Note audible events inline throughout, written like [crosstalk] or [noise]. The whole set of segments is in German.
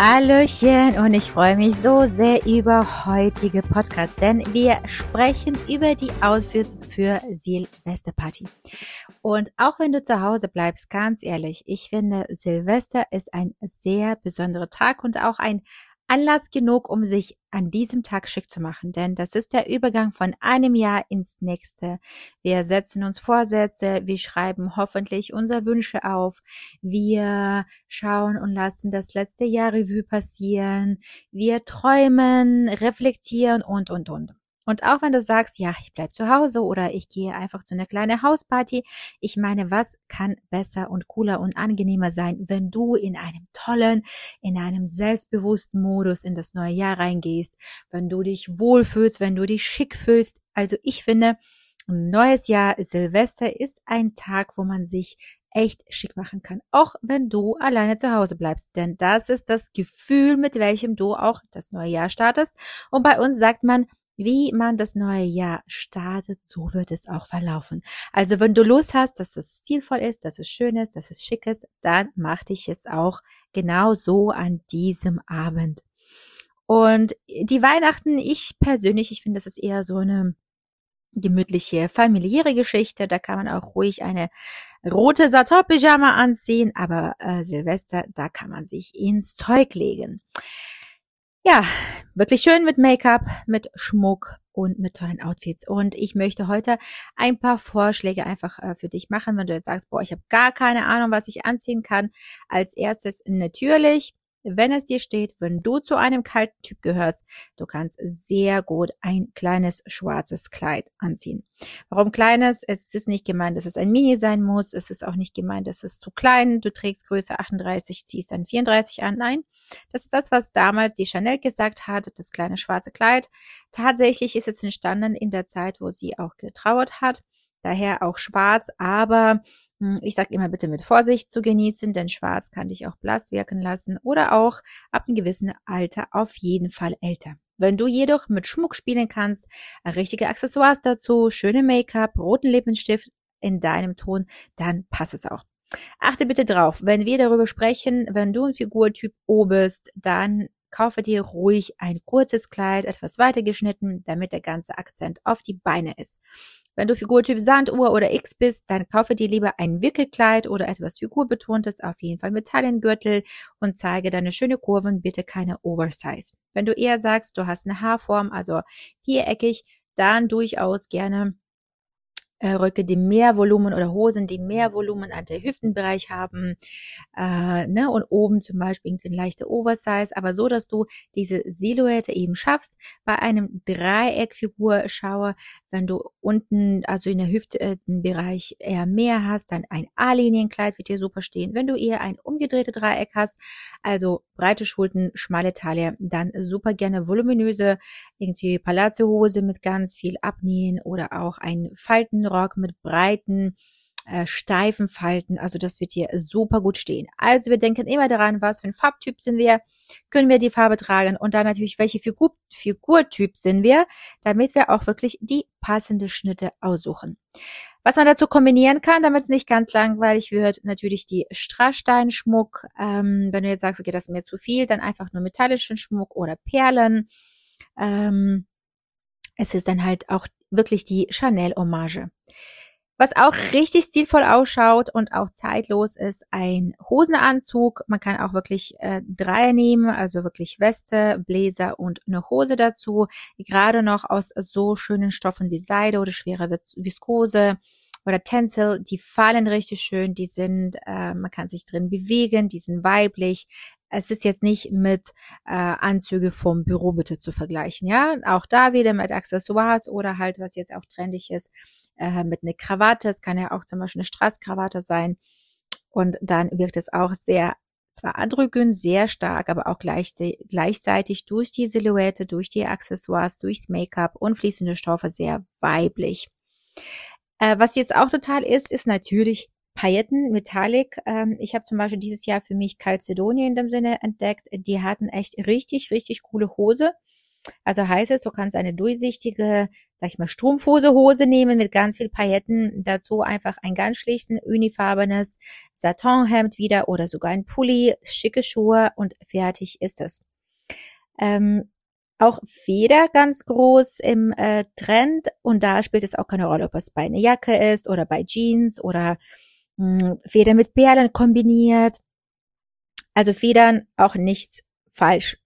Hallöchen und ich freue mich so sehr über heutige Podcast, denn wir sprechen über die Outfits für Silvesterparty. Und auch wenn du zu Hause bleibst, ganz ehrlich, ich finde Silvester ist ein sehr besonderer Tag und auch ein Anlass genug, um sich an diesem Tag schick zu machen, denn das ist der Übergang von einem Jahr ins nächste. Wir setzen uns Vorsätze, wir schreiben hoffentlich unsere Wünsche auf, wir schauen und lassen das letzte Jahr Revue passieren, wir träumen, reflektieren und, und, und. Und auch wenn du sagst, ja, ich bleib zu Hause oder ich gehe einfach zu einer kleinen Hausparty, ich meine, was kann besser und cooler und angenehmer sein, wenn du in einem tollen, in einem selbstbewussten Modus in das neue Jahr reingehst, wenn du dich wohlfühlst, wenn du dich schick fühlst. Also ich finde, ein neues Jahr, Silvester ist ein Tag, wo man sich echt schick machen kann, auch wenn du alleine zu Hause bleibst. Denn das ist das Gefühl, mit welchem du auch das neue Jahr startest. Und bei uns sagt man, wie man das neue Jahr startet, so wird es auch verlaufen. Also wenn du Lust hast, dass es stilvoll ist, dass es schön ist, dass es schick ist, dann mach dich jetzt auch genau so an diesem Abend. Und die Weihnachten, ich persönlich, ich finde, das ist eher so eine gemütliche, familiäre Geschichte. Da kann man auch ruhig eine rote Satin-Pyjama anziehen, aber äh, Silvester, da kann man sich ins Zeug legen ja, wirklich schön mit Make-up, mit Schmuck und mit tollen Outfits. Und ich möchte heute ein paar Vorschläge einfach äh, für dich machen, wenn du jetzt sagst, boah, ich habe gar keine Ahnung, was ich anziehen kann. Als erstes natürlich wenn es dir steht, wenn du zu einem kalten Typ gehörst, du kannst sehr gut ein kleines schwarzes Kleid anziehen. Warum kleines? Es ist nicht gemeint, dass es ein Mini sein muss. Es ist auch nicht gemeint, dass es zu klein. Du trägst Größe 38, ziehst dann 34 an. Nein, das ist das, was damals die Chanel gesagt hat, das kleine schwarze Kleid. Tatsächlich ist es entstanden in der Zeit, wo sie auch getrauert hat. Daher auch schwarz, aber ich sage immer bitte mit Vorsicht zu genießen, denn schwarz kann dich auch blass wirken lassen oder auch ab einem gewissen Alter auf jeden Fall älter. Wenn du jedoch mit Schmuck spielen kannst, richtige Accessoires dazu, schöne Make-up, roten Lippenstift in deinem Ton, dann passt es auch. Achte bitte drauf, wenn wir darüber sprechen, wenn du ein Figurtyp O bist, dann kaufe dir ruhig ein kurzes Kleid, etwas weiter geschnitten, damit der ganze Akzent auf die Beine ist. Wenn du Figurtyp Sanduhr oder X bist, dann kaufe dir lieber ein Wickelkleid oder etwas Figurbetontes, auf jeden Fall mit Taillengürtel und zeige deine schöne Kurven, bitte keine Oversize. Wenn du eher sagst, du hast eine Haarform, also viereckig, dann durchaus gerne äh, Röcke, die mehr Volumen oder Hosen, die mehr Volumen an der Hüftenbereich haben, äh, ne, und oben zum Beispiel irgendwie ein leichter Oversize, aber so, dass du diese Silhouette eben schaffst. Bei einem Dreieckfigur schaue, wenn du unten, also in der Hüftenbereich eher mehr hast, dann ein A-Linienkleid wird dir super stehen. Wenn du eher ein umgedrehtes Dreieck hast, also breite Schultern, schmale Taille, dann super gerne voluminöse, irgendwie Palazzo-Hose mit ganz viel Abnähen oder auch ein Faltenrock mit breiten, äh, steifen Falten. Also das wird hier super gut stehen. Also wir denken immer daran, was für ein Farbtyp sind wir, können wir die Farbe tragen und dann natürlich, welche Figur, Figurtyp sind wir, damit wir auch wirklich die passende Schnitte aussuchen. Was man dazu kombinieren kann, damit es nicht ganz langweilig wird, natürlich die Strasssteinschmuck. Ähm, wenn du jetzt sagst, okay, das ist mir zu viel, dann einfach nur metallischen Schmuck oder Perlen. Ähm, es ist dann halt auch wirklich die Chanel-Hommage. Was auch richtig stilvoll ausschaut und auch zeitlos ist ein Hosenanzug. Man kann auch wirklich äh, drei nehmen, also wirklich Weste, Bläser und eine Hose dazu. Gerade noch aus so schönen Stoffen wie Seide oder schwere Viskose oder Tencel, die fallen richtig schön, die sind, äh, man kann sich drin bewegen, die sind weiblich. Es ist jetzt nicht mit äh, Anzüge vom Büro bitte zu vergleichen, ja. Auch da wieder mit Accessoires oder halt, was jetzt auch trendig ist, äh, mit einer Krawatte. Es kann ja auch zum Beispiel eine Straßkrawatte sein. Und dann wirkt es auch sehr zwar androgyn, sehr stark, aber auch gleich, gleichzeitig durch die Silhouette, durch die Accessoires, durchs Make-up und fließende Stoffe sehr weiblich. Äh, was jetzt auch total ist, ist natürlich Pailletten, Metallic. Ähm, ich habe zum Beispiel dieses Jahr für mich Calcedonia in dem Sinne entdeckt. Die hatten echt richtig, richtig coole Hose. Also heißt es, du kannst eine durchsichtige, sag ich mal, Strumpfhose-Hose nehmen mit ganz viel Pailletten. Dazu einfach ein ganz schlichten, unifarbenes Satinhemd wieder oder sogar ein Pulli, schicke Schuhe und fertig ist es. Ähm, auch Feder ganz groß im äh, Trend und da spielt es auch keine Rolle, ob es bei einer Jacke ist oder bei Jeans oder mh, hm, Feder mit Perlen kombiniert. Also Federn auch nichts falsch.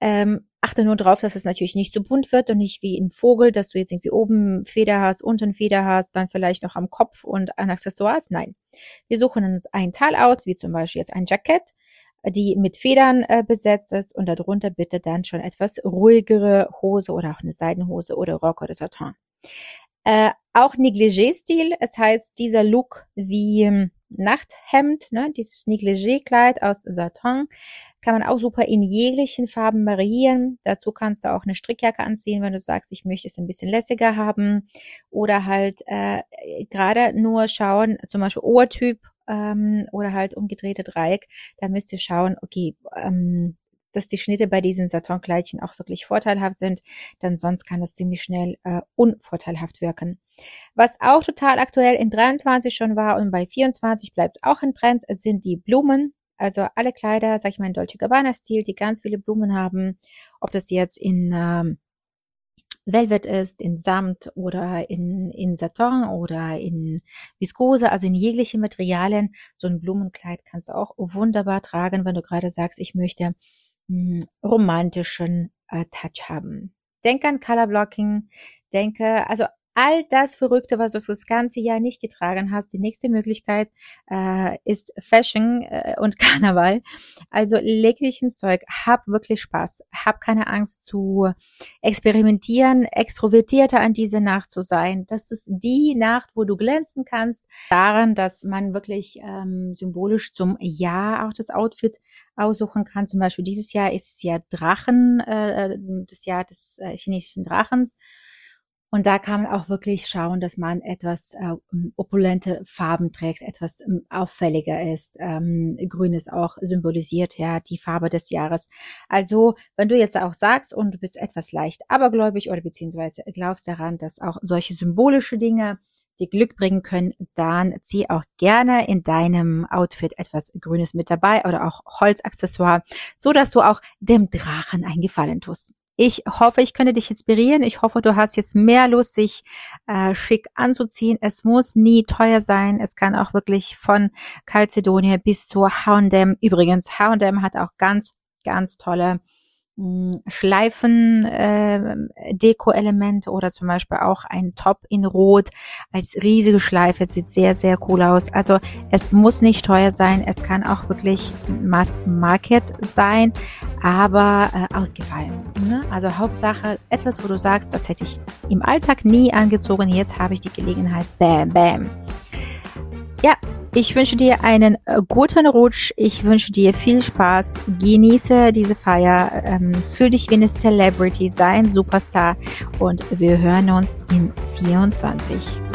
Ähm, achte nur drauf, dass es natürlich nicht so bunt wird und nicht wie ein Vogel, dass du jetzt irgendwie oben Feder hast, unten Feder hast, dann vielleicht noch am Kopf und an Accessoires. Nein. Wir suchen uns ein Teil aus, wie zum Beispiel jetzt ein Jackett die mit Federn äh, besetzt ist und darunter bitte dann schon etwas ruhigere Hose oder auch eine Seidenhose oder Rock oder Satin. Äh, auch Negligé-Stil, es heißt dieser Look wie ähm, Nachthemd, ne, dieses Negligé-Kleid aus Satin, kann man auch super in jeglichen Farben variieren. Dazu kannst du auch eine Strickjacke anziehen, wenn du sagst, ich möchte es ein bisschen lässiger haben. Oder halt äh, gerade nur schauen, zum Beispiel Ohrtyp ähm, oder halt umgedrehte Dreieck, da müsst ihr schauen, okay, ähm, dass die Schnitte bei diesen Satonkleidchen auch wirklich vorteilhaft sind, denn sonst kann das ziemlich schnell äh, unvorteilhaft wirken. Was auch total aktuell in 23 schon war und bei 24 bleibt es auch in Trend, sind die Blumen. Also alle Kleider, sag ich mal, in Dolce Gabbana Stil, die ganz viele Blumen haben, ob das jetzt in ähm, Velvet ist, in Samt oder in, in Satin oder in Viskose, also in jegliche Materialien. So ein Blumenkleid kannst du auch wunderbar tragen, wenn du gerade sagst, ich möchte romantischen äh, Touch haben. Denk an Color Blocking, denke, also all das Verrückte, was du das ganze Jahr nicht getragen hast. Die nächste Möglichkeit äh, ist Fashion äh, und [laughs] Karneval. Also leg dich ins Zeug, hab wirklich Spaß, hab keine Angst zu experimentieren, extrovertierter an diese Nacht zu sein. Das ist die Nacht, wo du glänzen kannst, daran, dass man wirklich ähm, symbolisch zum Jahr auch das Outfit aussuchen kann. Zum Beispiel dieses Jahr ist es ja Drachen, äh, äh das Jahr des äh, chinesischen Drachens. Und da kann man auch wirklich schauen, dass man etwas äh, opulente Farben trägt, etwas ähm, auffälliger ist. Ähm, Grün ist auch symbolisiert ja die Farbe des Jahres. Also wenn du jetzt auch sagst und du bist etwas leicht abergläubig oder beziehungsweise glaubst daran, dass auch solche symbolische Dinge dir Glück bringen können, dann zieh auch gerne in deinem Outfit etwas Grünes mit dabei oder auch Holzaccessoire, so dass du auch dem Drachen einen Gefallen tust. Ich hoffe, ich könnte dich inspirieren. Ich hoffe, du hast jetzt mehr Lust, sich äh, schick anzuziehen. Es muss nie teuer sein. Es kann auch wirklich von Calcedonia bis zu H&M. Übrigens, H&M hat auch ganz, ganz tolle Schleifen äh, Deko-Element oder zum Beispiel auch ein Top in Rot als riesige Schleife. sieht sehr, sehr cool aus. Also es muss nicht teuer sein. Es kann auch wirklich Mass Market sein, aber äh, ausgefallen. Ne? Also Hauptsache etwas, wo du sagst, das hätte ich im Alltag nie angezogen. Jetzt habe ich die Gelegenheit. Bam, bam. Ja, ich wünsche dir einen äh, guten Rutsch. Ich wünsche dir viel Spaß. Genieße diese Feier. Ähm, fühl dich wie eine Celebrity, sei ein Superstar. Und wir hören uns in 24.